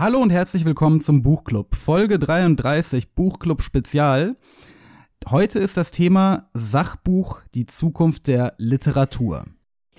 Hallo und herzlich willkommen zum Buchclub, Folge 33, Buchclub Spezial. Heute ist das Thema Sachbuch, die Zukunft der Literatur.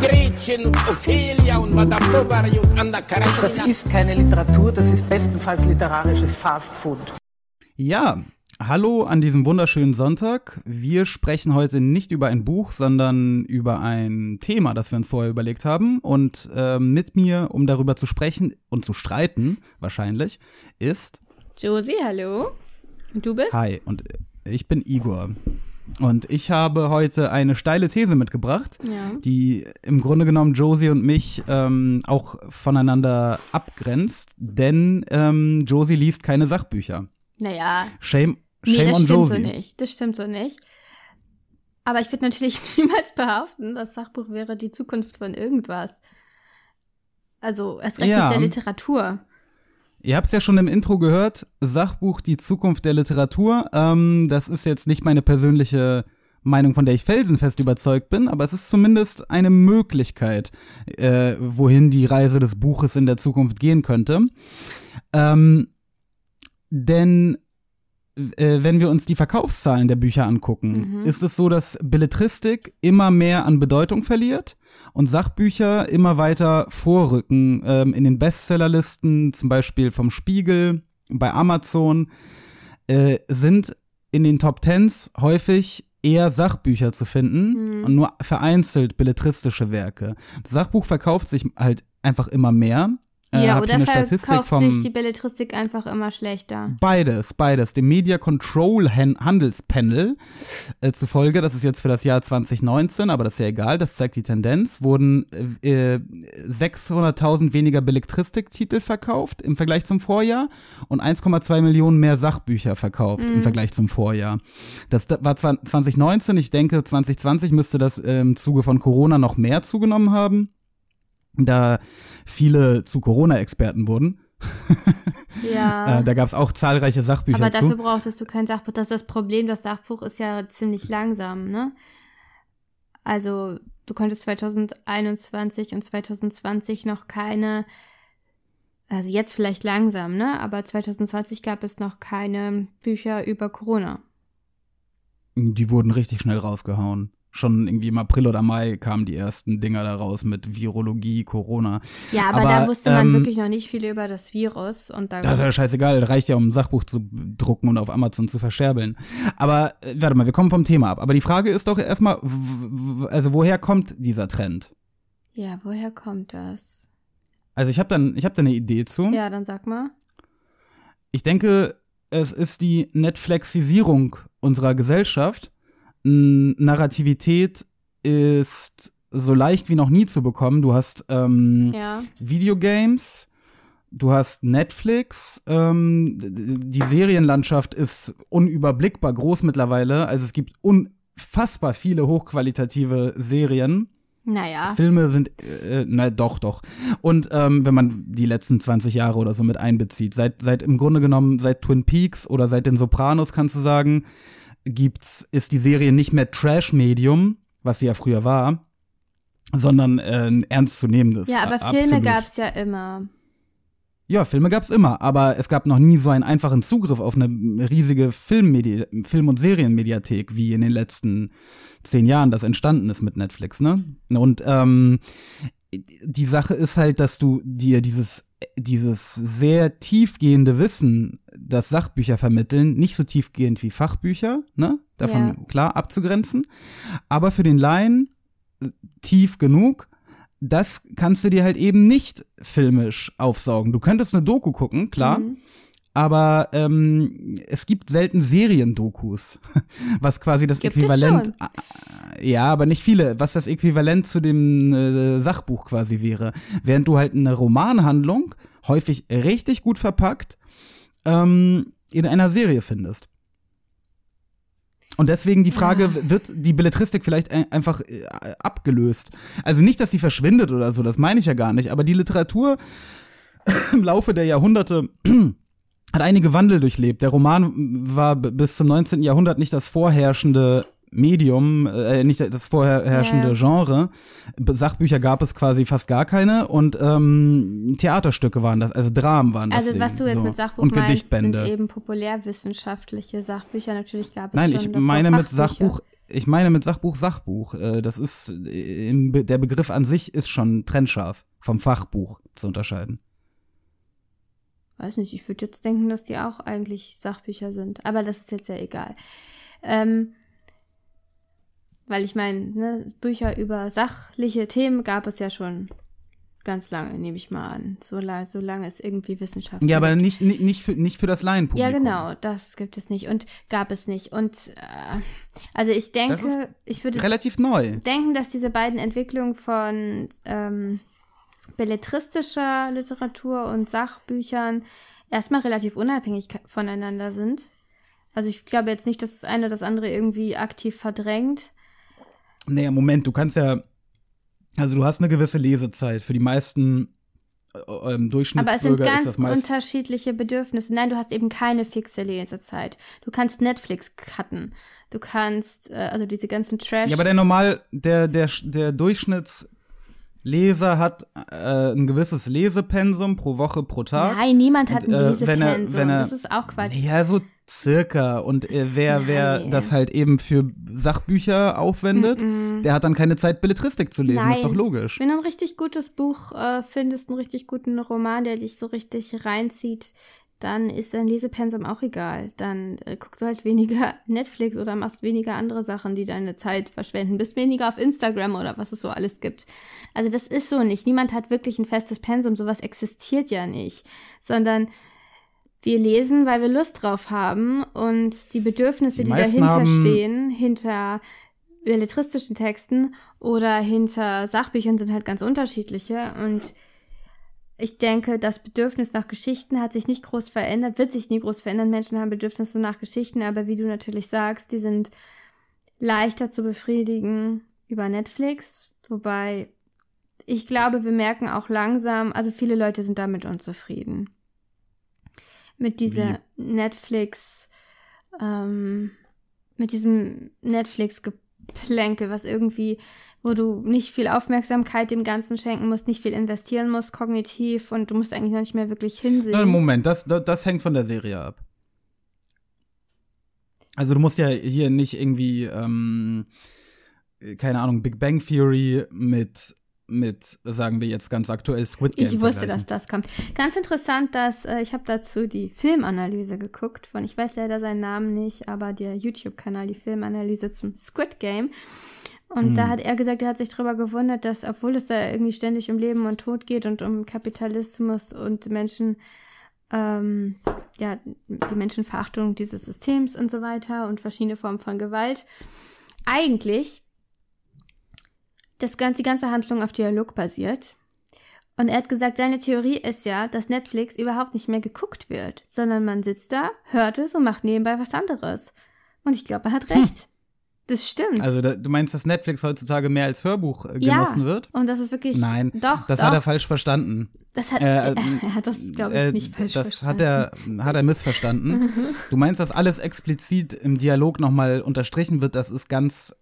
Gretchen und Ophelia und Madame Bovary und Anna Karenina. Das ist keine Literatur, das ist bestenfalls literarisches Fastfood. Ja, hallo an diesem wunderschönen Sonntag. Wir sprechen heute nicht über ein Buch, sondern über ein Thema, das wir uns vorher überlegt haben. Und äh, mit mir, um darüber zu sprechen und zu streiten, wahrscheinlich, ist Josie, hallo. Und du bist? Hi und ich bin Igor. Und ich habe heute eine steile These mitgebracht, Ja. die im Grunde genommen Josie und mich ähm, auch voneinander abgrenzt, denn ähm, Josie liest keine Sachbücher. Naja, Shame, nee, shame das on stimmt Josie. so nicht. Das stimmt so nicht. Aber ich würde natürlich niemals behaupten, das Sachbuch wäre die Zukunft von irgendwas. Also erst recht Ja. nicht der Literatur. Ihr habt es ja schon im Intro gehört, Sachbuch Die Zukunft der Literatur. Ähm, das ist jetzt nicht meine persönliche Meinung, von der ich felsenfest überzeugt bin, aber es ist zumindest eine Möglichkeit, äh, wohin die Reise des Buches in der Zukunft gehen könnte. Ähm, denn wenn wir uns die Verkaufszahlen der Bücher angucken, ist es so, dass Belletristik immer mehr an Bedeutung verliert und Sachbücher immer weiter vorrücken ähm, in den Bestsellerlisten, zum Beispiel vom Spiegel, bei Amazon, äh, sind in den Top Tens häufig eher Sachbücher zu finden und nur vereinzelt belletristische Werke. Das Sachbuch verkauft sich halt einfach immer mehr. Äh, ja, oder verkauft sich die Belletristik einfach immer schlechter. Beides, beides. Dem Media Control Han- Handelspanel äh, zufolge, das ist jetzt für das Jahr 2019, aber das ist ja egal, das zeigt die Tendenz, wurden äh, äh, 600.000 weniger Belletristiktitel verkauft im Vergleich zum Vorjahr und 1,2 Millionen mehr Sachbücher verkauft im Vergleich zum Vorjahr. Das da- war zwar 2019, ich denke 2020 müsste das äh, im Zuge von Corona noch mehr zugenommen haben, da viele zu Corona-Experten wurden. Ja. Äh, da gab es auch zahlreiche Sachbücher Aber zu. dafür brauchtest du kein Sachbuch. Das ist das Problem. Das Sachbuch ist ja ziemlich langsam, ne? Also, du konntest 2021 und 2020 noch keine, also jetzt vielleicht langsam, ne? Aber 2020 gab es noch keine Bücher über Corona. Die wurden richtig schnell rausgehauen. Schon irgendwie im April oder Mai kamen die ersten Dinger da raus mit Virologie, Corona. Ja, aber, Aber, da wusste man ähm, wirklich noch nicht viel über das Virus und da Das ist ja scheißegal, reicht ja, um ein Sachbuch zu drucken und auf Amazon zu verscherbeln. Aber äh, warte mal, wir kommen vom Thema ab. Aber die Frage ist doch erstmal, also woher kommt dieser Trend? Ja, woher kommt das? Also ich habe dann, ich habe da eine Idee zu. Ja, dann sag mal. Ich denke, es ist die Netflixisierung unserer Gesellschaft. Narrativität ist so leicht wie noch nie zu bekommen. Du hast ähm, Ja. Videogames, du hast Netflix, ähm, die Serienlandschaft ist unüberblickbar groß mittlerweile. Also es gibt unfassbar viele hochqualitative Serien. Naja. Filme sind, äh, na doch, doch. Und ähm, wenn man die letzten 20 Jahre oder so mit einbezieht, seit, seit im Grunde genommen, seit Twin Peaks oder seit den Sopranos kannst du sagen, gibt's, ist die Serie nicht mehr Trash-Medium, was sie ja früher war, sondern äh, ein ernstzunehmendes. Ja, aber Filme absolut. gab's ja immer. Ja, Filme gab's immer, aber es gab noch nie so einen einfachen Zugriff auf eine riesige Filmmedi Film- und Serienmediathek, wie in den letzten zehn Jahren das entstanden ist mit Netflix, ne? Und ähm, die Sache ist halt, dass du dir dieses, dieses sehr tiefgehende Wissen, das Sachbücher vermitteln, nicht so tiefgehend wie Fachbücher, ne? Davon Ja. klar abzugrenzen. Aber für den Laien äh, tief genug, das kannst du dir halt eben nicht filmisch aufsaugen. Du könntest eine Doku gucken, klar. Mhm. Aber ähm, es gibt selten Seriendokus, was quasi das Gibt Äquivalent. Ja, aber nicht viele, was das Äquivalent zu dem äh, Sachbuch quasi wäre. Während du halt eine Romanhandlung häufig richtig gut verpackt ähm, in einer Serie findest. Und deswegen die Frage, Ah. wird die Belletristik vielleicht ein- einfach äh, abgelöst? Also nicht, dass sie verschwindet oder so, das meine ich ja gar nicht, aber die Literatur im Laufe der Jahrhunderte hat einige Wandel durchlebt. Der Roman war bis zum 19. Jahrhundert nicht das vorherrschende Medium, äh, nicht das vorherrschende Ja. Genre. Sachbücher gab es quasi fast gar keine und ähm, Theaterstücke waren das, also Dramen waren das. Also was du jetzt so. mit Sachbuch und meinst, sind eben populärwissenschaftliche Sachbücher. Natürlich gab es Nein, schon ich meine mit. Sachbuch, ich meine mit Sachbuch Sachbuch. Äh, Das ist äh, der Begriff an sich ist schon trennscharf vom Fachbuch zu unterscheiden. Weiß nicht, ich würde jetzt denken, dass die auch eigentlich Sachbücher sind. Aber das ist jetzt ja egal. Ähm, weil ich meine, ne, Bücher über sachliche Themen gab es ja schon ganz lange, nehme ich mal an. So, la so lange es irgendwie Wissenschaft Ja, aber nicht, nicht, nicht, für, nicht für das Laienpublikum. Ja, genau, das gibt es nicht und gab es nicht. Und äh, also ich denke, ich würde Relativ neu. denken, dass diese beiden Entwicklungen von ähm, belletristischer Literatur und Sachbüchern erstmal relativ unabhängig voneinander sind. Also ich glaube jetzt nicht, dass das eine das andere irgendwie aktiv verdrängt. Naja, Moment, du kannst ja, also du hast eine gewisse Lesezeit. Für die meisten äh, ähm, Aber es sind Durchschnittsbürger ist ganz das meist. unterschiedliche Bedürfnisse. Nein, du hast eben keine fixe Lesezeit. Du kannst Netflix cutten. Du kannst, äh, also diese ganzen Trash. Ja, aber der normal, der, der, der Durchschnittsleser hat äh, ein gewisses Lesepensum pro Woche, pro Tag. Nein, niemand hat Und, ein äh, wenn er- Lesepensum. wenn er- das ist auch Quatsch. Ja, so circa. Und äh, wer, wer Nein. das halt eben für Sachbücher aufwendet, der hat dann keine Zeit, Belletristik zu lesen. Nein. Ist doch logisch. Wenn du ein richtig gutes Buch äh, findest, einen richtig guten Roman, der dich so richtig reinzieht, dann ist dein Lesepensum auch egal. Dann äh, guckst du halt weniger Netflix oder machst weniger andere Sachen, die deine Zeit verschwenden. Bist weniger auf Instagram oder was es so alles gibt. Also das ist so nicht. Niemand hat wirklich ein festes Pensum. Sowas existiert ja nicht. Sondern wir lesen, weil wir Lust drauf haben und die Bedürfnisse, Die die, dahinter stehen, hinter belletristischen Texten oder hinter Sachbüchern sind halt ganz unterschiedliche und ich denke, das Bedürfnis nach Geschichten hat sich nicht groß verändert, wird sich nie groß verändern. Menschen haben Bedürfnisse nach Geschichten, aber wie du natürlich sagst, die sind leichter zu befriedigen über Netflix, wobei ich glaube, wir merken auch langsam, also viele Leute sind damit unzufrieden. Mit dieser Netflix, ähm, mit diesem Netflix-Geplänkel, was irgendwie, wo du nicht viel Aufmerksamkeit dem Ganzen schenken musst, nicht viel investieren musst, kognitiv und du musst eigentlich noch nicht mehr wirklich hinsehen. Na, Moment, das, das, das hängt von der Serie ab. Also du musst ja hier nicht irgendwie, ähm, keine Ahnung, Big Bang Theory mit, mit, sagen wir jetzt ganz aktuell, Squid Game Ich wusste, dass das kommt. Ganz interessant, dass äh, ich habe dazu die Filmanalyse geguckt von, ich weiß leider seinen Namen nicht, aber der YouTube-Kanal, die Filmanalyse zum Squid Game. Und Hm. da hat er gesagt, er hat sich darüber gewundert, dass, obwohl es da irgendwie ständig um Leben und Tod geht und um Kapitalismus und Menschen, ähm, ja, die Menschenverachtung dieses Systems und so weiter und verschiedene Formen von Gewalt, eigentlich das ganze, die ganze Handlung auf Dialog basiert. Und er hat gesagt, seine Theorie ist ja, dass Netflix überhaupt nicht mehr geguckt wird, sondern man sitzt da, hört es und macht nebenbei was anderes. Und ich glaube, er hat recht. Das stimmt. Also da, du meinst, dass Netflix heutzutage mehr als Hörbuch äh, ja, genossen wird? Und das ist wirklich. Nein, Doch, das doch. hat er falsch verstanden. Das hat, Äh, er hat das, glaube ich, Äh, nicht falsch Das verstanden. hat er, hat er missverstanden. du meinst, dass alles explizit im Dialog nochmal unterstrichen wird, das ist ganz,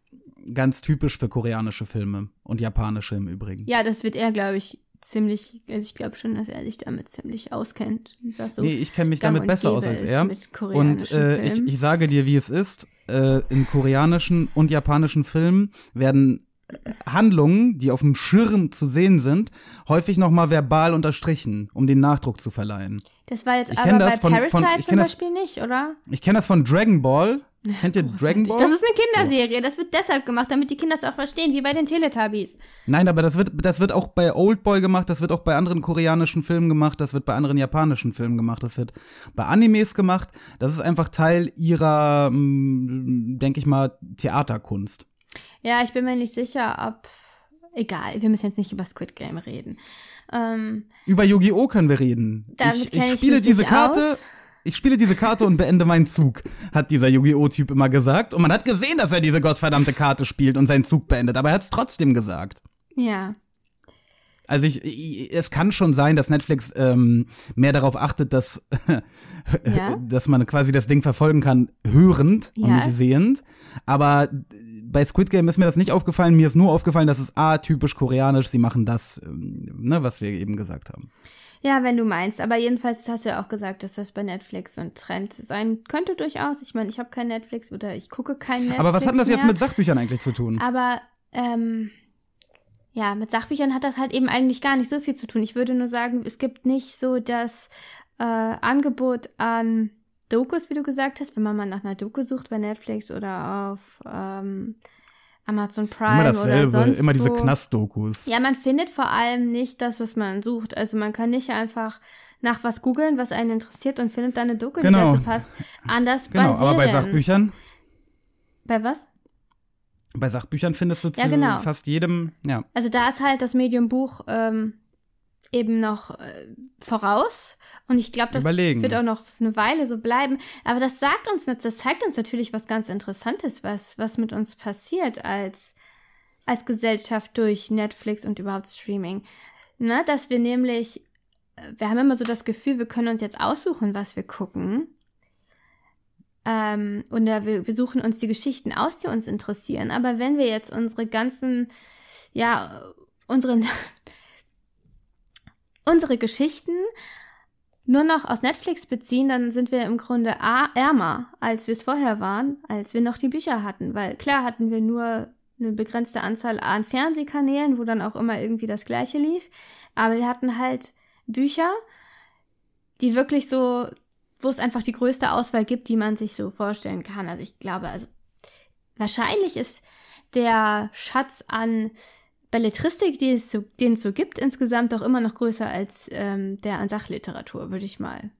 ganz typisch für koreanische Filme und japanische im Übrigen. Ja, das wird er, glaube ich, ziemlich. Also ich glaube schon, dass er sich damit ziemlich auskennt. So nee, ich kenne mich damit besser aus als er. Und äh, ich, ich sage dir, wie es ist. Äh, in koreanischen und japanischen Filmen werden Handlungen, die auf dem Schirm zu sehen sind, häufig nochmal verbal unterstrichen, um den Nachdruck zu verleihen. das war jetzt ich aber bei von- Parasite von- zum kenn das- Beispiel nicht, oder? Ich kenne das von Dragon Ball. Kennt ihr Dragon Ball? Das ist eine Kinderserie. Das wird deshalb gemacht, damit die Kinder es auch verstehen, wie bei den Teletubbies. Nein, aber das wird, das wird auch bei Oldboy gemacht, das wird auch bei anderen koreanischen Filmen gemacht, das wird bei anderen japanischen Filmen gemacht, das wird bei Animes gemacht. Das ist einfach Teil ihrer, denke ich mal, Theaterkunst. Ja, ich bin mir nicht sicher, ob. Egal, wir müssen jetzt nicht über Squid Game reden. Ähm, Über Yu-Gi-Oh! können wir reden. Ich, ich spiele diese Karte. Aus. Ich spiele diese Karte und beende meinen Zug, hat dieser Yu-Gi-Oh!-Typ immer gesagt. Und man hat gesehen, dass er diese gottverdammte Karte spielt und seinen Zug beendet, aber er hat es trotzdem gesagt. Ja. Also ich, ich, es kann schon sein, dass Netflix ähm, mehr darauf achtet, dass, Ja. dass man quasi das Ding verfolgen kann, hörend und Ja. nicht sehend. Aber bei Squid Game ist mir das nicht aufgefallen. Mir ist nur aufgefallen, dass es A, typisch koreanisch, sie machen das, ähm, ne, was wir eben gesagt haben. Ja, wenn du meinst. Aber jedenfalls hast du ja auch gesagt, dass das bei Netflix so ein Trend sein könnte durchaus. Ich meine, ich habe kein Netflix oder ich gucke kein Netflix. Aber was hat denn das jetzt mehr. mit Sachbüchern eigentlich zu tun? Aber ähm, ja, mit Sachbüchern hat das halt eben eigentlich gar nicht so viel zu tun. Ich würde nur sagen, es gibt nicht so das äh, Angebot an Dokus, wie du gesagt hast, wenn man mal nach einer Doku sucht bei Netflix oder auf ähm, Amazon Prime Immer oder dasselbe, sonst immer diese. Knastdokus. Ja, man findet vor allem nicht das, was man sucht. Also man kann nicht einfach nach was googeln, was einen interessiert und findet dann eine Doku, Genau. die dazu passt. Anders Genau, bei Serien. aber bei Sachbüchern, Bei was? bei Sachbüchern findest du zu Ja, genau. fast jedem, ja. Also da ist halt das Medium Buch ähm, eben noch äh, voraus. Und ich glaube, das Überlegen. wird auch noch eine Weile so bleiben. Aber das sagt uns, das zeigt uns natürlich was ganz Interessantes, was, was mit uns passiert als, als Gesellschaft durch Netflix und überhaupt Streaming. Ne? Dass wir nämlich, äh, wir haben immer so das Gefühl, wir können uns jetzt aussuchen, was wir gucken. Ähm, und wir, wir suchen uns die Geschichten aus, die uns interessieren. Aber wenn wir jetzt unsere ganzen, ja, unsere, unsere Geschichten nur noch aus Netflix beziehen, dann sind wir im Grunde ärmer, als wir es vorher waren, als wir noch die Bücher hatten. Weil klar hatten wir nur eine begrenzte Anzahl an Fernsehkanälen, wo dann auch immer irgendwie das Gleiche lief. Aber wir hatten halt Bücher, die wirklich so, wo es einfach die größte Auswahl gibt, die man sich so vorstellen kann. Also ich glaube, also wahrscheinlich ist der Schatz an Belletristik, die es so, den es so gibt, insgesamt auch immer noch größer als ähm, der an Sachliteratur, würde ich mal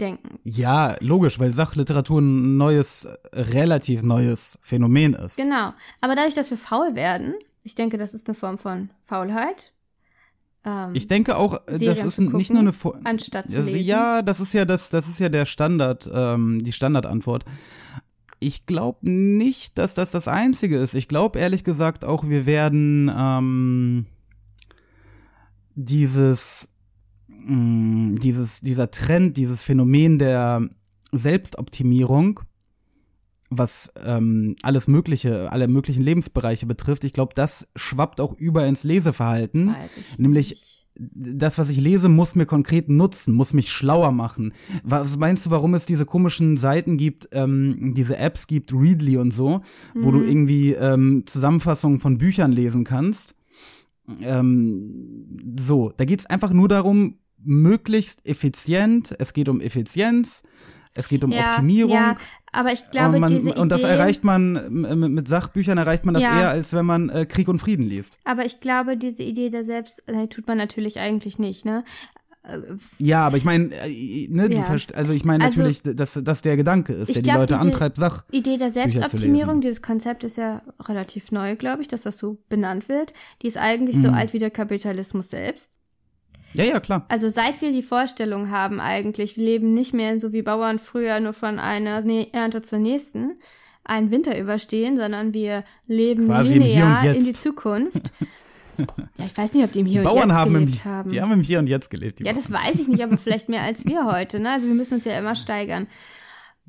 denken. Ja, logisch, weil Sachliteratur ein neues, relativ neues Phänomen ist. Genau. Aber dadurch, dass wir faul werden, ich denke, das ist eine Form von Faulheit. Ähm, Ich denke auch, äh, das Serien ist zu nicht gucken, nur eine Vor anstatt zu lesen. Ja, das ist ja das, das ist ja der Standard, ähm, die Standardantwort. Ich glaube nicht, dass das das Einzige ist. Ich glaube ehrlich gesagt auch, wir werden ähm, dieses, mh, dieses, dieser Trend, dieses Phänomen der Selbstoptimierung, was ähm, alles Mögliche, alle möglichen Lebensbereiche betrifft, ich glaube, das schwappt auch über ins Leseverhalten. Nämlich nicht. Das, was ich lese, muss mir konkret nutzen, muss mich schlauer machen. Was meinst du, warum es diese komischen Seiten gibt, ähm, diese Apps gibt, Readly und so, wo du irgendwie ähm, Zusammenfassungen von Büchern lesen kannst? Ähm, so, da geht's einfach nur darum, möglichst effizient, es geht um Effizienz, es geht um ja, Optimierung. Ja, aber ich glaube, man, diese Idee, und das erreicht man mit Sachbüchern erreicht man das Ja. eher, als wenn man äh, Krieg und Frieden liest. aber ich glaube, diese Idee der Selbst, äh, tut man natürlich eigentlich nicht, ne? Ja, aber ich meine, äh, ne, die Ja. also ich meine Also, natürlich, dass das der Gedanke ist, der die glaub, Leute antreibt, Sach. Idee der Selbstoptimierung, dieses Konzept ist ja relativ neu, glaube ich, dass das so benannt wird. Die ist eigentlich so Mhm. alt wie der Kapitalismus selbst. Ja, ja, klar. Also seit wir die Vorstellung haben eigentlich, wir leben nicht mehr so wie Bauern früher nur von einer Ne- Ernte zur nächsten, einen Winter überstehen, sondern wir leben Quasi im linear in die Zukunft. ja, ich weiß nicht, ob die im Hier Die und Bauern Jetzt haben im, gelebt haben. die haben im Hier und Jetzt gelebt. Ja, Bauern. das weiß ich nicht, aber vielleicht mehr als wir heute. Ne? Also wir müssen uns ja immer steigern.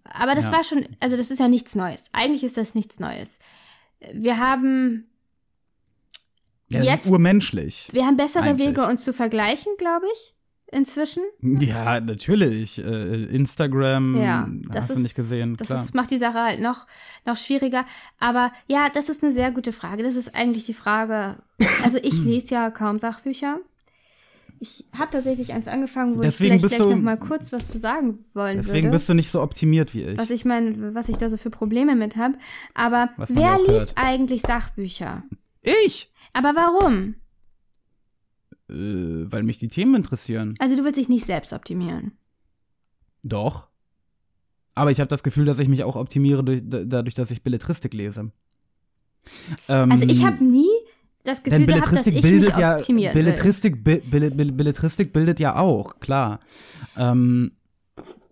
Aber das Ja. war schon, also das ist ja nichts Neues. Eigentlich ist das nichts Neues. Wir haben, ja, das jetzt- ist urmenschlich. wir haben bessere Eigentlich. Wege, uns zu vergleichen, glaube ich, inzwischen. Ja, natürlich. Äh, Instagram, Ja, das hast ist, du nicht gesehen, das ist, macht die Sache halt noch, noch schwieriger. Aber ja, das ist eine sehr gute Frage. Das ist eigentlich die Frage. Also ich lese ja kaum Sachbücher. Ich habe tatsächlich eins angefangen, wo Deswegen ich vielleicht gleich du- noch mal kurz was zu sagen wollen Deswegen würde. bist du nicht so optimiert wie ich. was ich meine, was ich da so für Probleme mit habe. Aber wer liest hört. eigentlich Sachbücher? Ich! Aber warum? Äh, weil mich die Themen interessieren. Also du willst dich nicht selbst optimieren. Doch. Aber ich habe das Gefühl, dass ich mich auch optimiere durch, da- dadurch, dass ich Belletristik lese. Ähm, Also ich habe nie das Gefühl Denn gehabt, dass ich bildet mich ja will. Belletristik, Bill- Belletristik bildet ja auch, klar. Ähm,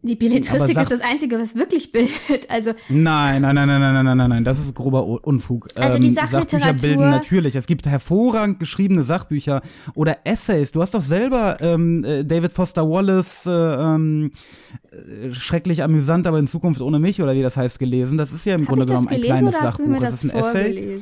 die Belletristik ist das Einzige, was wirklich bildet. Also nein, nein, nein, nein, nein, nein, nein, nein. Das ist grober Unfug. Also die ähm, Sachliteratur Sachbücher bilden natürlich. Es gibt hervorragend geschriebene Sachbücher oder Essays. Du hast doch selber ähm, äh, David Foster Wallace äh, ähm, äh, schrecklich amüsant, aber in Zukunft ohne mich oder wie das heißt gelesen. Das ist ja im Hab Grunde genommen ein kleines Sachbuch. Das, das, ist ein? Essay.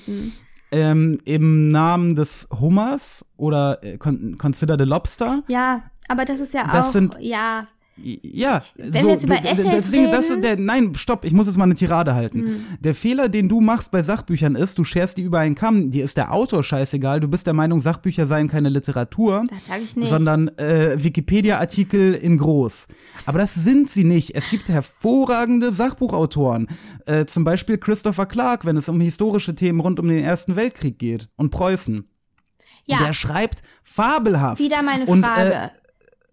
Ähm, Im Namen des Hummers oder Consider the Lobster. Ja, aber das ist ja das auch. Sind, ja, ja, Wenn so, wir jetzt über Essays das, der, nein, stopp, ich muss jetzt mal eine Tirade halten. Hm. Der Fehler, den du machst bei Sachbüchern ist, du scherst die über einen Kamm, dir ist der Autor scheißegal, du bist der Meinung, Sachbücher seien keine Literatur, das sage ich nicht. sondern äh, Wikipedia-Artikel in groß. Aber das sind sie nicht. Es gibt hervorragende Sachbuchautoren, äh, zum Beispiel Christopher Clark, wenn es um historische Themen rund um den Ersten Weltkrieg geht und Preußen. ja, Der schreibt fabelhaft. wieder meine und, Frage. Äh,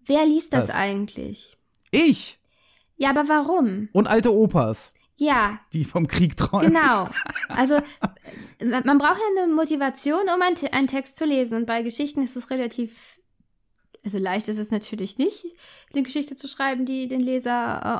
Wer liest das was? eigentlich? ich Ja, aber warum? und alte Opas. Ja, die vom Krieg träumen. genau. Also man braucht ja eine Motivation, um einen, einen Text zu lesen. Und bei Geschichten ist es relativ, also leicht ist es natürlich nicht, eine Geschichte zu schreiben, die den Leser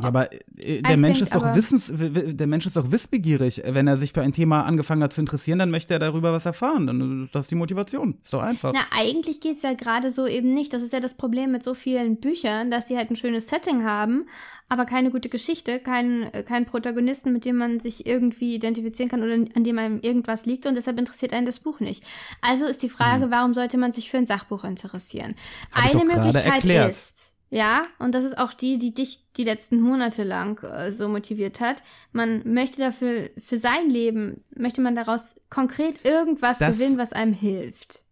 äh, aber äh, der Mensch ist doch wissens, der Mensch ist doch wissbegierig. Wenn er sich für ein Thema angefangen hat zu interessieren, dann möchte er darüber was erfahren. Dann ist das die Motivation. Ist doch einfach. Na, eigentlich geht's ja gerade so eben nicht. Das ist ja das Problem mit so vielen Büchern, dass sie halt ein schönes Setting haben, aber keine gute Geschichte, keinen keinen Protagonisten, mit dem man sich irgendwie identifizieren kann oder an dem einem irgendwas liegt und deshalb interessiert einen das Buch nicht. Also ist die Frage, warum sollte man sich für ein Sachbuch interessieren? Hab Eine Möglichkeit erklärt. ist, ja, und das ist auch die, die dich die letzten Monate lang äh, so motiviert hat. Man möchte dafür, für sein Leben, möchte man daraus konkret irgendwas Das- gewinnen, was einem hilft.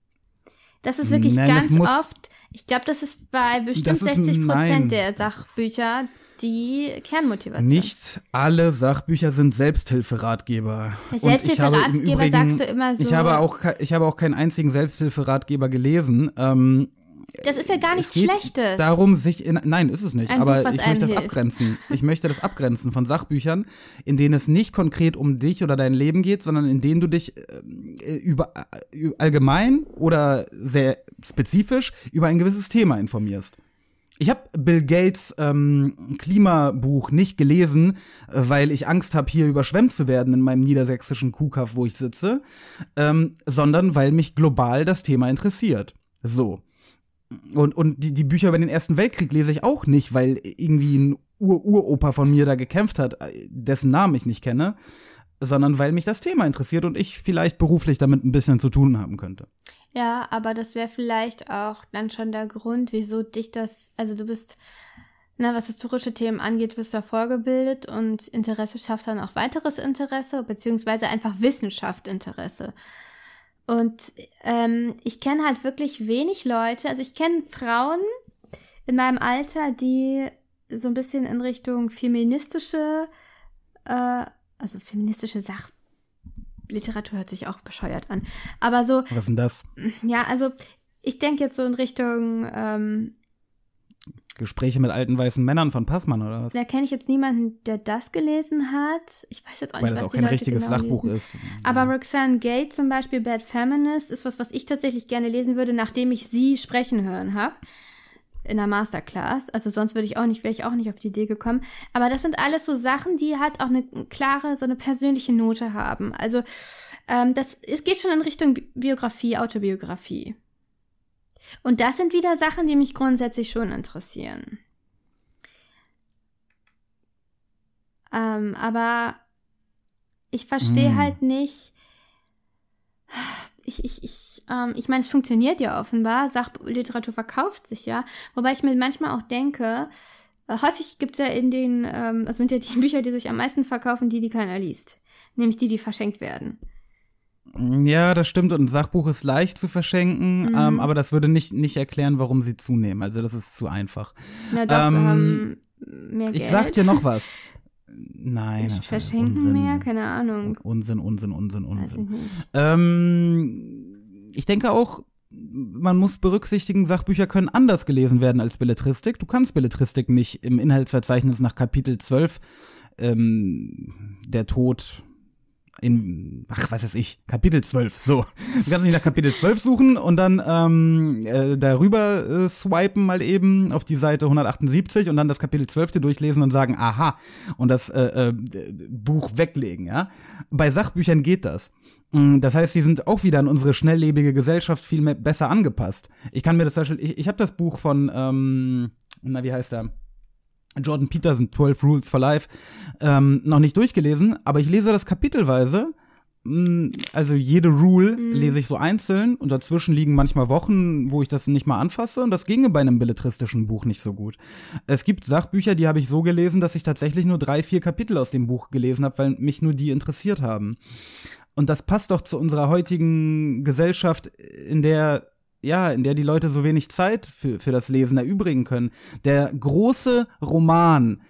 Das ist wirklich Nein, ganz muss- oft, ich glaube, das ist bei bestimmt ist- 60 nein. Prozent der Sachbücher die Kernmotivation. Nicht alle Sachbücher sind Selbsthilferatgeber. Selbsthilferatgeber Übrigen- sagst du immer so- Ich habe auch, ich habe auch keinen einzigen Selbsthilferatgeber gelesen. Ähm, Das ist ja gar nichts Schlechtes. Darum sich in, nein, ist es nicht. Ein aber Buch, ich möchte das hilft. abgrenzen. Ich möchte das abgrenzen von Sachbüchern, in denen es nicht konkret um dich oder dein Leben geht, sondern in denen du dich äh, über äh, allgemein oder sehr spezifisch über ein gewisses Thema informierst. Ich habe Bill Gates ähm, Klimabuch nicht gelesen, äh, weil ich Angst habe, hier überschwemmt zu werden in meinem niedersächsischen Kuhkaff, wo ich sitze, ähm, sondern weil mich global das Thema interessiert. So. Und, und die, die Bücher über den Ersten Weltkrieg lese ich auch nicht, weil irgendwie ein Ur-Uropa von mir da gekämpft hat, äh, dessen Namen ich nicht kenne, sondern weil mich das Thema interessiert und ich vielleicht beruflich damit ein bisschen zu tun haben könnte. Ja, aber das wäre vielleicht auch dann schon der Grund, wieso dich das, also du bist, na, was historische Themen angeht, bist du vorgebildet und Interesse schafft dann auch weiteres Interesse, beziehungsweise einfach Wissenschaft Interesse. Und ähm, ich kenne halt wirklich wenig Leute, also ich kenne Frauen in meinem Alter, die so ein bisschen in Richtung feministische, äh, also feministische Sachliteratur hört sich auch bescheuert an, aber so, Was ist denn das? ja, also ich denke jetzt so in Richtung, ähm, Gespräche mit alten weißen Männern von Passmann oder was? da kenne ich jetzt niemanden, der das gelesen hat. Ich weiß jetzt auch Weil nicht, das was auch die kein Leute richtiges genau Sachbuch lesen. ist. Aber Roxanne Gate zum Beispiel, Bad Feminist, ist was, was ich tatsächlich gerne lesen würde, nachdem ich sie sprechen hören habe. In der Masterclass. Also sonst würde ich auch nicht, wäre ich auch nicht auf die Idee gekommen. Aber das sind alles so Sachen, die halt auch eine klare, so eine persönliche Note haben. Also ähm, das, es geht schon in Richtung Bi- Biografie, Autobiografie. Und das sind wieder Sachen, die mich grundsätzlich schon interessieren. Ähm, aber ich verstehe Hm. halt nicht. Ich, ich, ich, ähm, ich meine, es funktioniert ja offenbar. Sachliteratur verkauft sich ja. Wobei ich mir manchmal auch denke, äh, häufig gibt es ja in den, ähm, das sind ja die Bücher, die sich am meisten verkaufen, die, die keiner liest. Nämlich die, die verschenkt werden. Ja, das stimmt. Und ein Sachbuch ist leicht zu verschenken, Mhm. ähm, aber das würde nicht, nicht erklären, warum sie zunehmen. Also das ist zu einfach. Na doch, Ähm, wir haben mehr Geld. Ich sag dir noch was. Nein. ist Verschenken Unsinn. mehr? Keine Ahnung. Unsinn, Unsinn, Unsinn, Weiß ich Unsinn. nicht. Ähm, ich denke auch, man muss berücksichtigen, Sachbücher können anders gelesen werden als Belletristik. Du kannst Belletristik nicht im Inhaltsverzeichnis nach Kapitel 12, ähm, der Tod in, ach, was weiß ich, Kapitel 12, so. Du kannst nicht nach Kapitel 12 suchen und dann ähm, äh, darüber äh, swipen mal eben auf die Seite 178 und dann das Kapitel 12 dir durchlesen und sagen, aha, und das äh, äh, Buch weglegen, ja. Bei Sachbüchern geht das. Mm, Das heißt, die sind auch wieder an unsere schnelllebige Gesellschaft viel mehr, besser angepasst. Ich kann mir das zum Beispiel, ich, ich habe das Buch von, ähm, na, wie heißt er? Jordan Peterson, 12 Rules for Life, ähm, noch nicht durchgelesen, aber ich lese das kapitelweise. Mm, Also jede Rule lese ich so einzeln und dazwischen liegen manchmal Wochen, wo ich das nicht mal anfasse und das ginge bei einem belletristischen Buch nicht so gut. Es gibt Sachbücher, die habe ich so gelesen, dass ich tatsächlich nur drei, vier Kapitel aus dem Buch gelesen habe, weil mich nur die interessiert haben. Und das passt doch zu unserer heutigen Gesellschaft, in der ja, in der die Leute so wenig Zeit für, für das Lesen erübrigen können. Der große Roman,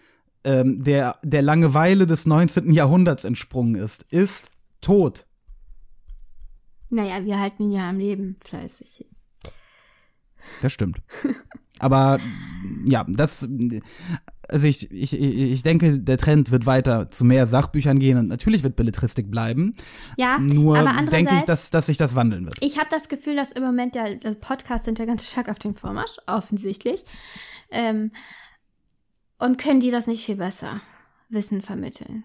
ähm, der der Langeweile des 19. Jahrhunderts entsprungen ist, ist tot. Naja, wir halten ihn ja am Leben fleißig. Das stimmt. Aber ja, das, also ich, ich, ich denke, der Trend wird weiter zu mehr Sachbüchern gehen und natürlich wird Belletristik bleiben. Ja, Nur aber denke ich, dass, dass sich das wandeln wird. Ich habe das Gefühl, dass im Moment ja, also Podcasts sind ja ganz stark auf dem Vormarsch, offensichtlich. Ähm, und können die das nicht viel besser Wissen vermitteln?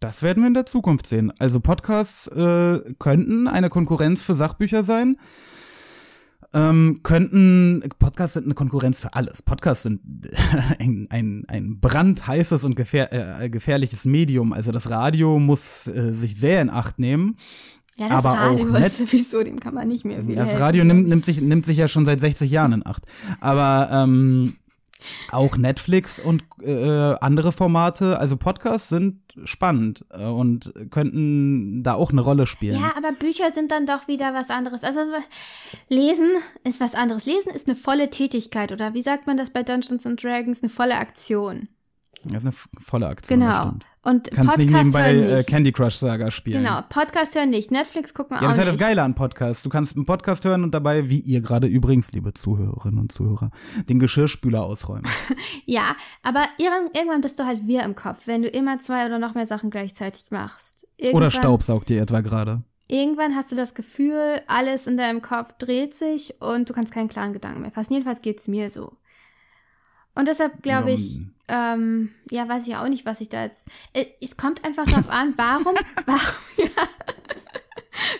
Das werden wir in der Zukunft sehen. Also Podcasts äh, könnten eine Konkurrenz für Sachbücher sein. Ähm, könnten, Podcasts sind eine Konkurrenz für alles. Podcasts sind ein, ein, ein brandheißes und gefähr, äh, gefährliches Medium. Also das Radio muss äh, sich sehr in Acht nehmen. Ja, das Aber Radio auch ist sowieso, dem kann man nicht mehr viel Das helfen. Radio nimmt, nimmt, sich, nimmt sich ja schon seit 60 Jahren in Acht. Aber ähm, auch Netflix und äh, andere Formate, also Podcasts sind spannend äh, und könnten da auch eine Rolle spielen. Ja, aber Bücher sind dann doch wieder was anderes. Also Lesen ist was anderes. Lesen ist eine volle Tätigkeit oder wie sagt man das bei Dungeons and Dragons? Eine volle Aktion. Das ist eine volle Aktion. Genau. Und kannst Podcast nicht nebenbei hören äh, nicht. Candy Crush Saga spielen. Genau, Podcast hören nicht. Netflix gucken Ja, auch das ist ja das nicht. Geile an Podcasts. Du kannst einen Podcast hören und dabei, wie ihr gerade übrigens, liebe Zuhörerinnen und Zuhörer, den Geschirrspüler ausräumen. Ja, aber irgendwann, bist du halt wir im Kopf, wenn du immer zwei oder noch mehr Sachen gleichzeitig machst. Irgendwann, Oder staubsaugt ihr etwa gerade. Irgendwann hast du das Gefühl, alles in deinem Kopf dreht sich und du kannst keinen klaren Gedanken mehr fassen. Jedenfalls geht's mir so. Und deshalb glaube Ja, ich, ähm, ja, weiß ich auch nicht, was ich da jetzt. Äh, Es kommt einfach darauf an, warum, warum, ja.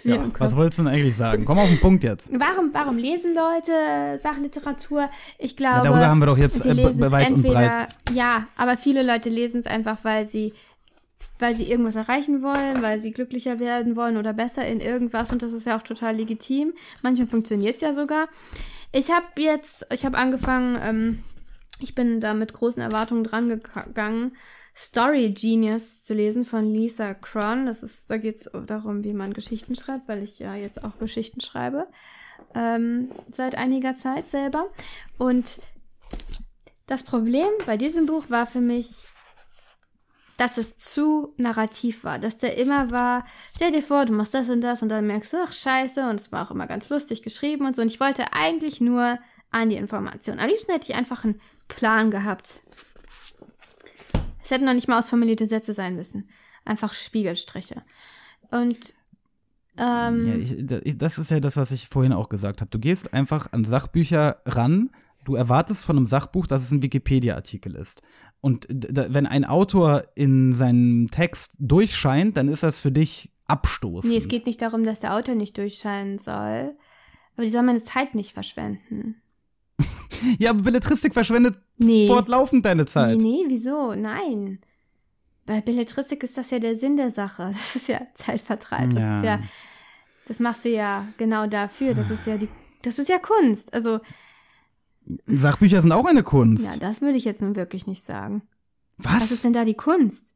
Ja, was wolltest du denn eigentlich sagen? Komm auf den Punkt jetzt. Warum, warum lesen Leute Sachliteratur? Ich glaube. darüber haben wir doch jetzt, äh, weit und entweder, breit. Ja, aber viele Leute lesen es einfach, weil sie, weil sie irgendwas erreichen wollen, weil sie glücklicher werden wollen oder besser in irgendwas und das ist ja auch total legitim. Manchmal funktioniert es ja sogar. Ich habe jetzt, ich habe angefangen, ähm, ich bin da mit großen Erwartungen dran gegangen, Story Genius zu lesen von Lisa Cron. Das ist, da geht es darum, wie man Geschichten schreibt, weil ich ja jetzt auch Geschichten schreibe. Ähm, seit einiger Zeit selber. Und das Problem bei diesem Buch war für mich, dass es zu narrativ war, dass der immer war, stell dir vor, du machst das und das und dann merkst du, ach scheiße, und es war auch immer ganz lustig geschrieben und so. Und ich wollte eigentlich nur an die Information. Am liebsten hätte ich einfach einen Plan gehabt. Es hätten noch nicht mal ausformulierte Sätze sein müssen. Einfach Spiegelstriche. Und ähm, Ja, ich, da- ich- das ist ja das, was ich vorhin auch gesagt habe. Du gehst einfach an Sachbücher ran. Du erwartest von einem Sachbuch, dass es ein Wikipedia-Artikel ist. Und wenn ein Autor in seinem Text durchscheint, dann ist das für dich abstoßend. Nee, es geht nicht darum, dass der Autor nicht durchscheinen soll. Aber die soll meine Zeit nicht verschwenden. Ja, aber Belletristik verschwendet Nee. fortlaufend deine Zeit. Nee, nee, wieso? Nein. Bei Belletristik ist das ja der Sinn der Sache. Das ist ja Zeitvertreib. Das Ja. ist ja, das machst du ja genau dafür. Das ist ja die, das ist ja Kunst. Also, Sachbücher sind auch eine Kunst. ja, das würde ich jetzt nun wirklich nicht sagen. Was ist Was? denn da die Kunst?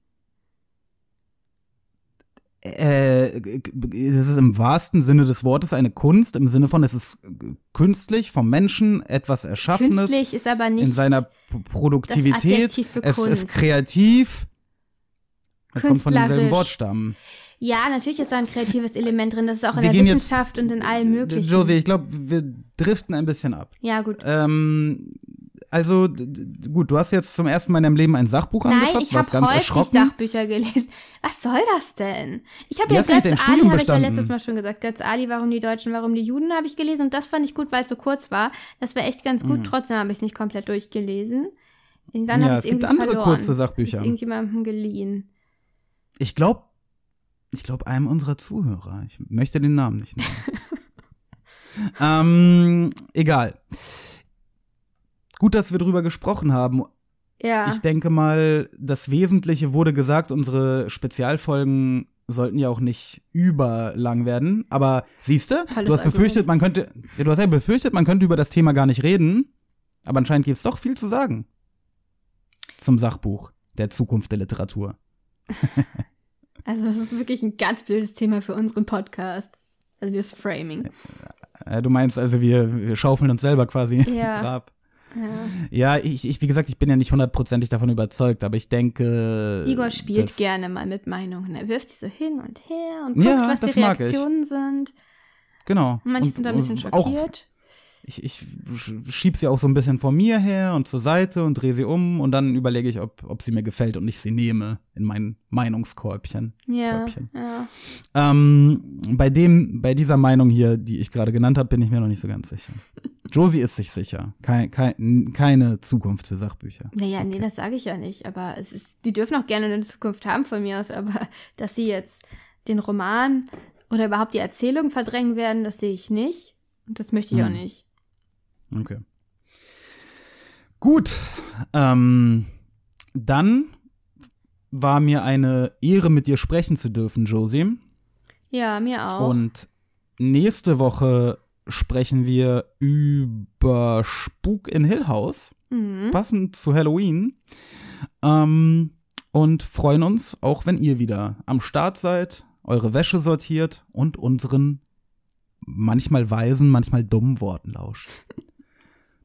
Äh, es ist im wahrsten Sinne des Wortes eine Kunst, im Sinne von, es ist künstlich vom Menschen etwas Erschaffenes. Künstlich ist aber nicht in seiner Produktivität. Es ist kreativ. Es kommt von demselben. Wortstamm. Ja, natürlich ist da ein kreatives Element drin. Das ist auch in Wir der gehen jetzt- Wissenschaft und in allem möglichen. Josie, ich glaube, wir driften ein bisschen ab. Ja, gut. Ähm, also gut, du hast jetzt zum ersten Mal in deinem Leben ein Sachbuch Nein, angefasst, ich habe ganz häufig erschrocken. Sachbücher gelesen. Was soll das denn? Ich habe ja Götz Ali, habe ich ja letztes Mal schon gesagt. Götz Ali, warum die Deutschen, warum die Juden, habe ich gelesen. Und das fand ich gut, weil es so kurz war. Das war echt ganz gut. Trotzdem habe ich es nicht komplett durchgelesen. Und Dann Mhm. Ja, habe ich es irgendwie andere verloren. kurze Sachbücher. Ist irgendjemandem geliehen. Ich glaube, ich glaube einem unserer Zuhörer. Ich möchte den Namen nicht nennen. ähm, egal. Gut, dass wir drüber gesprochen haben. Ja. Ich denke mal, das Wesentliche wurde gesagt. Unsere Spezialfolgen sollten ja auch nicht überlang werden. Aber siehst du, du hast befürchtet, Argument. man könnte, ja, du hast ja befürchtet, man könnte über das Thema gar nicht reden. Aber anscheinend gibt es doch viel zu sagen. Zum Sachbuch der Zukunft der Literatur. Also, das ist wirklich ein ganz blödes Thema für unseren Podcast. Also, das Framing. Du meinst also, wir, wir schaufeln uns selber quasi Ja. Grab. Ja, ich, ich, wie gesagt, ich bin ja nicht hundertprozentig davon überzeugt, aber ich denke. Igor spielt gerne mal mit Meinungen. Er wirft sie so hin und her und guckt, Ja, was die. Reaktionen sind. Genau. Manche Und- sind da ein bisschen und auch schockiert. Ich, ich sch- schieb sie auch so ein bisschen vor mir her und zur Seite und drehe sie um und dann überlege ich, ob, ob sie mir gefällt und ich sie nehme in mein Meinungskorbchen. Ja, Körbchen. ja. Ähm, bei dem, bei dieser Meinung hier, die ich gerade genannt habe, bin ich mir noch nicht so ganz sicher. Josie ist sich sicher. Kein, kein, keine Zukunft für Sachbücher. Naja, nee, das sage ich ja nicht. Aber es ist, die dürfen auch gerne eine Zukunft haben von mir aus. Aber dass sie jetzt den Roman oder überhaupt die Erzählung verdrängen werden, das sehe ich nicht. Und das möchte ich auch Hm. nicht. Okay. Gut. Ähm, dann war mir eine Ehre, mit dir sprechen zu dürfen, Josie. Ja, mir auch. Und nächste Woche sprechen wir über Spuk in Hill House, mhm. passend zu Halloween. Ähm, und freuen uns, auch wenn ihr wieder am Start seid, eure Wäsche sortiert und unseren manchmal weisen, manchmal dummen Worten lauscht.